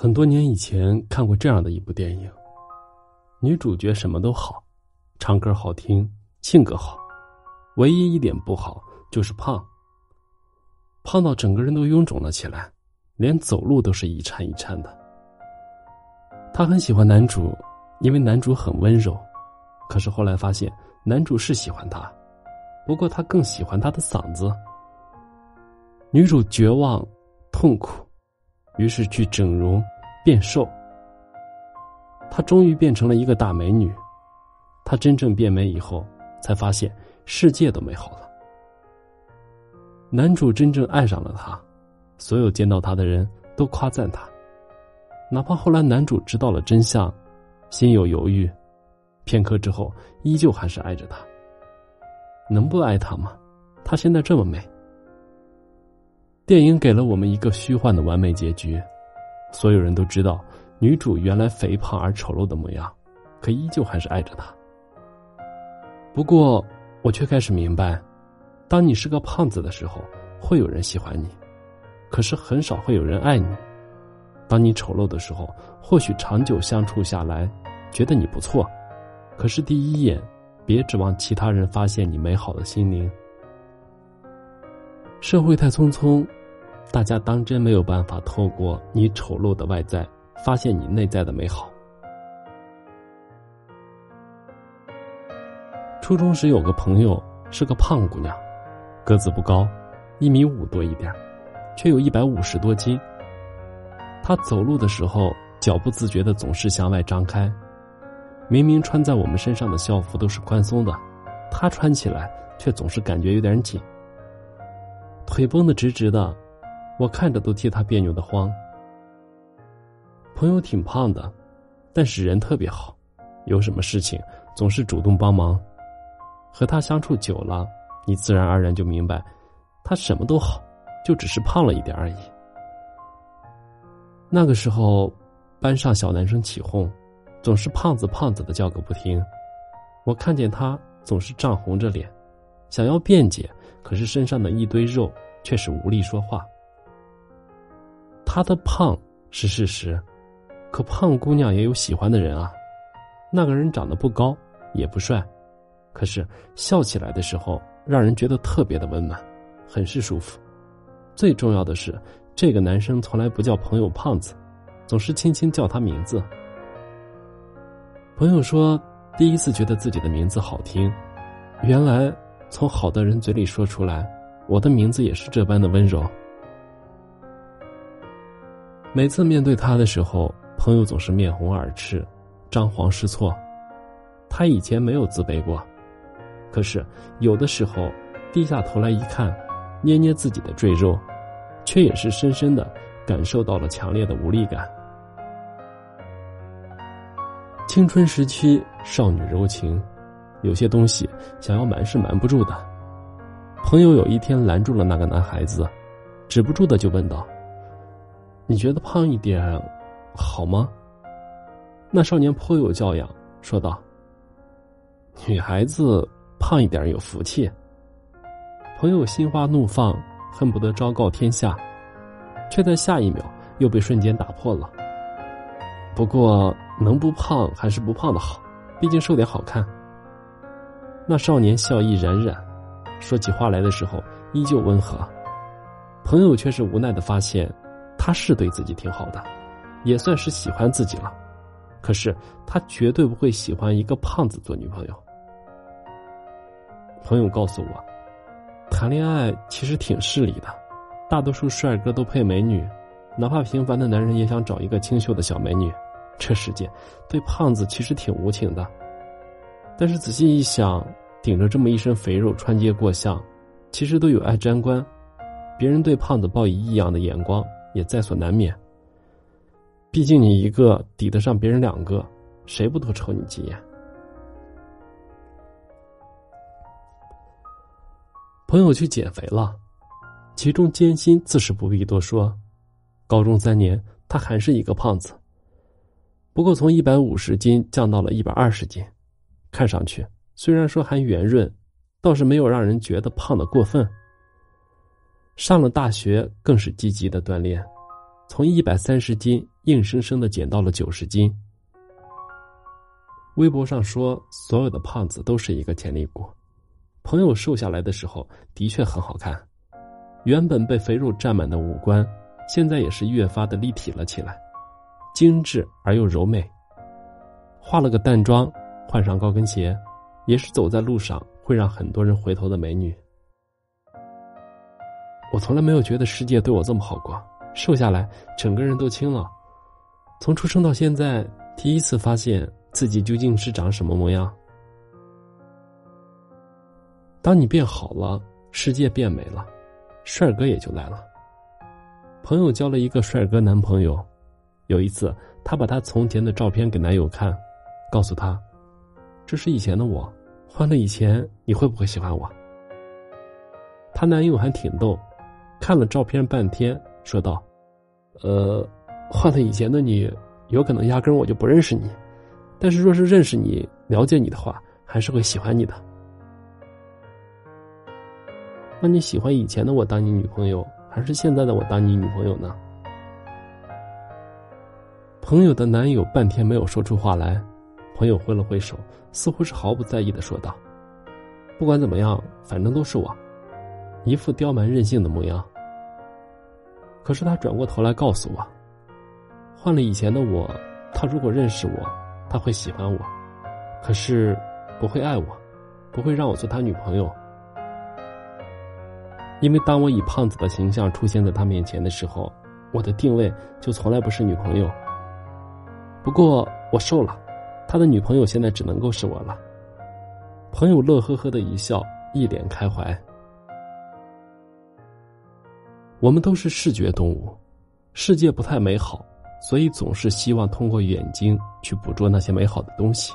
很多年以前看过这样的一部电影，女主角什么都好，唱歌好听，性格好，唯一一点不好就是胖。胖到整个人都臃肿了起来，连走路都是一颤一颤的。她很喜欢男主，因为男主很温柔。可是后来发现，男主是喜欢她，不过他更喜欢他的嗓子。女主绝望、痛苦。于是去整容，变瘦。她终于变成了一个大美女。她真正变美以后，才发现世界都美好了。男主真正爱上了她，所有见到她的人都夸赞她。哪怕后来男主知道了真相，心有犹豫，片刻之后依旧还是爱着她。能不爱她吗？她现在这么美。电影给了我们一个虚幻的完美结局，所有人都知道女主原来肥胖而丑陋的模样，可依旧还是爱着她。不过，我却开始明白，当你是个胖子的时候，会有人喜欢你，可是很少会有人爱你；当你丑陋的时候，或许长久相处下来，觉得你不错，可是第一眼，别指望其他人发现你美好的心灵。社会太匆匆。大家当真没有办法透过你丑陋的外在发现你内在的美好。初中时有个朋友是个胖姑娘，个子不高，一米五多一点，却有一百五十多斤。她走路的时候脚不自觉的总是向外张开，明明穿在我们身上的校服都是宽松的，她穿起来却总是感觉有点紧，腿绷得直直的。我看着都替他别扭的慌。朋友挺胖的，但是人特别好，有什么事情总是主动帮忙。和他相处久了，你自然而然就明白，他什么都好，就只是胖了一点而已。那个时候，班上小男生起哄，总是胖子胖子的叫个不停。我看见他总是涨红着脸，想要辩解，可是身上的一堆肉却是无力说话。他的胖是事实，可胖姑娘也有喜欢的人啊。那个人长得不高，也不帅，可是笑起来的时候，让人觉得特别的温暖，很是舒服。最重要的是，这个男生从来不叫朋友胖子，总是轻轻叫他名字。朋友说，第一次觉得自己的名字好听，原来从好的人嘴里说出来，我的名字也是这般的温柔。每次面对他的时候，朋友总是面红耳赤，张皇失措。他以前没有自卑过，可是有的时候低下头来一看，捏捏自己的赘肉，却也是深深的感受到了强烈的无力感。青春时期，少女柔情，有些东西想要瞒是瞒不住的。朋友有一天拦住了那个男孩子，止不住的就问道。你觉得胖一点好吗？那少年颇有教养，说道：“女孩子胖一点有福气。”朋友心花怒放，恨不得昭告天下，却在下一秒又被瞬间打破了。不过，能不胖还是不胖的好，毕竟瘦点好看。那少年笑意冉冉，说起话来的时候依旧温和。朋友却是无奈的发现。他是对自己挺好的，也算是喜欢自己了。可是他绝对不会喜欢一个胖子做女朋友。朋友告诉我，谈恋爱其实挺势利的，大多数帅哥都配美女，哪怕平凡的男人也想找一个清秀的小美女。这世界对胖子其实挺无情的。但是仔细一想，顶着这么一身肥肉穿街过巷，其实都有碍沾观，别人对胖子报以异样的眼光。也在所难免。毕竟你一个抵得上别人两个，谁不多瞅你几眼？朋友去减肥了，其中艰辛自是不必多说。高中三年，他还是一个胖子，不过从一百五十斤降到了一百二十斤，看上去虽然说还圆润，倒是没有让人觉得胖的过分。上了大学，更是积极的锻炼，从一百三十斤硬生生的减到了九十斤。微博上说，所有的胖子都是一个潜力股。朋友瘦下来的时候，的确很好看，原本被肥肉占满的五官，现在也是越发的立体了起来，精致而又柔美。化了个淡妆，换上高跟鞋，也是走在路上会让很多人回头的美女。我从来没有觉得世界对我这么好过，瘦下来整个人都轻了。从出生到现在，第一次发现。自己究竟是长什么模样？当你变好了，世界变美了，帅哥也就来了。朋友交了一个帅哥男朋友，有一次，他把他从前的照片给男友看，告诉他：“这是以前的我，换了以前，你会不会喜欢我？”她男友还挺逗，看了照片半天，说道：“呃，换了以前的你，有可能压根我就不认识你。”但是，若是认识你、了解你的话，还是会喜欢你的。那你喜欢以前的我当你女朋友，还是现在的我当你女朋友呢？朋友的男友半天没有说出话来，朋友挥了挥手，似乎是毫不在意的说道：“不管怎么样，反正都是我。”一副刁蛮任性的模样。可是他转过头来告诉我：“换了以前的我，他如果认识我。”他会喜欢我，可是不会爱我，不会让我做他女朋友。因为当我以胖子的形象出现在他面前的时候，我的定位就从来不是女朋友。不过我瘦了，他的女朋友现在只能够是我了。朋友乐呵呵的一笑，一脸开怀。我们都是视觉动物，世界不太美好。所以总是希望通过眼睛去捕捉那些美好的东西。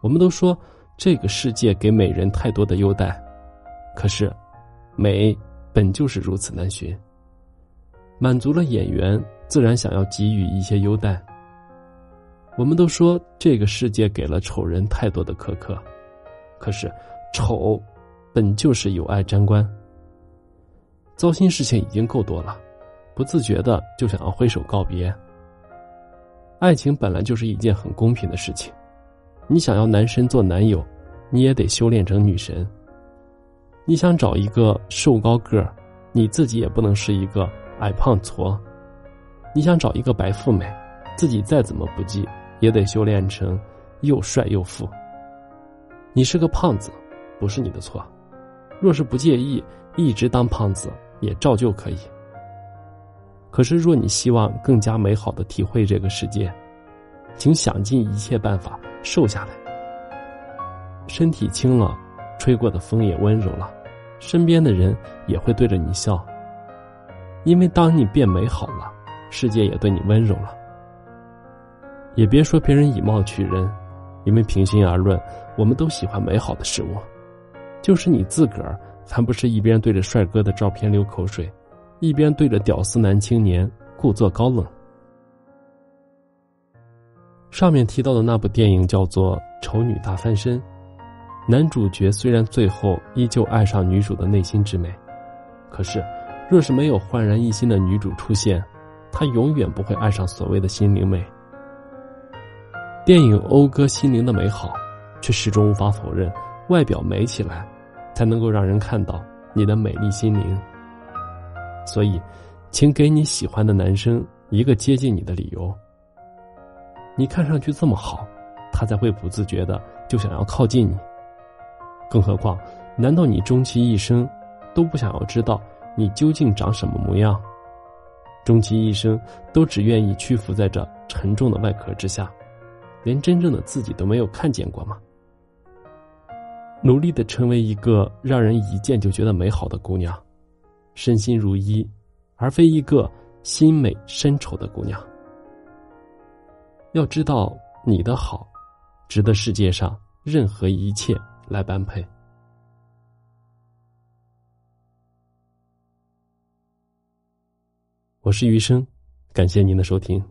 我们都说这个世界给美人太多的优待，可是，美本就是如此难寻。满足了眼缘，自然想要给予一些优待。我们都说这个世界给了丑人太多的苛刻，可是，丑本就是有爱沾光。糟心事情已经够多了。不自觉的就想要挥手告别。爱情本来就是一件很公平的事情，你想要男神做男友，你也得修炼成女神。你想找一个瘦高个儿，你自己也不能是一个矮胖矬。你想找一个白富美，自己再怎么不济，也得修炼成又帅又富。你是个胖子，不是你的错，若是不介意，一直当胖子也照旧可以。可是，若你希望更加美好的体会这个世界，请想尽一切办法瘦下来。身体轻了，吹过的风也温柔了，身边的人也会对着你笑。因为当你变美好了，世界也对你温柔了。也别说别人以貌取人，因为平心而论，我们都喜欢美好的事物。就是你自个儿，还不是一边对着帅哥的照片流口水？一边对着屌丝男青年故作高冷。上面提到的那部电影叫做《丑女大翻身》，男主角虽然最后依旧爱上女主的内心之美，可是，若是没有焕然一新的女主出现，他永远不会爱上所谓的心灵美。电影讴歌心灵的美好，却始终无法否认，外表美起来，才能够让人看到你的美丽心灵。所以，请给你喜欢的男生一个接近你的理由。你看上去这么好，他才会不自觉的就想要靠近你。更何况，难道你终其一生都不想要知道你究竟长什么模样？终其一生都只愿意屈服在这沉重的外壳之下，连真正的自己都没有看见过吗？努力的成为一个让人一见就觉得美好的姑娘。身心如一，而非一个心美身丑的姑娘。要知道，你的好，值得世界上任何一切来般配。我是余生，感谢您的收听。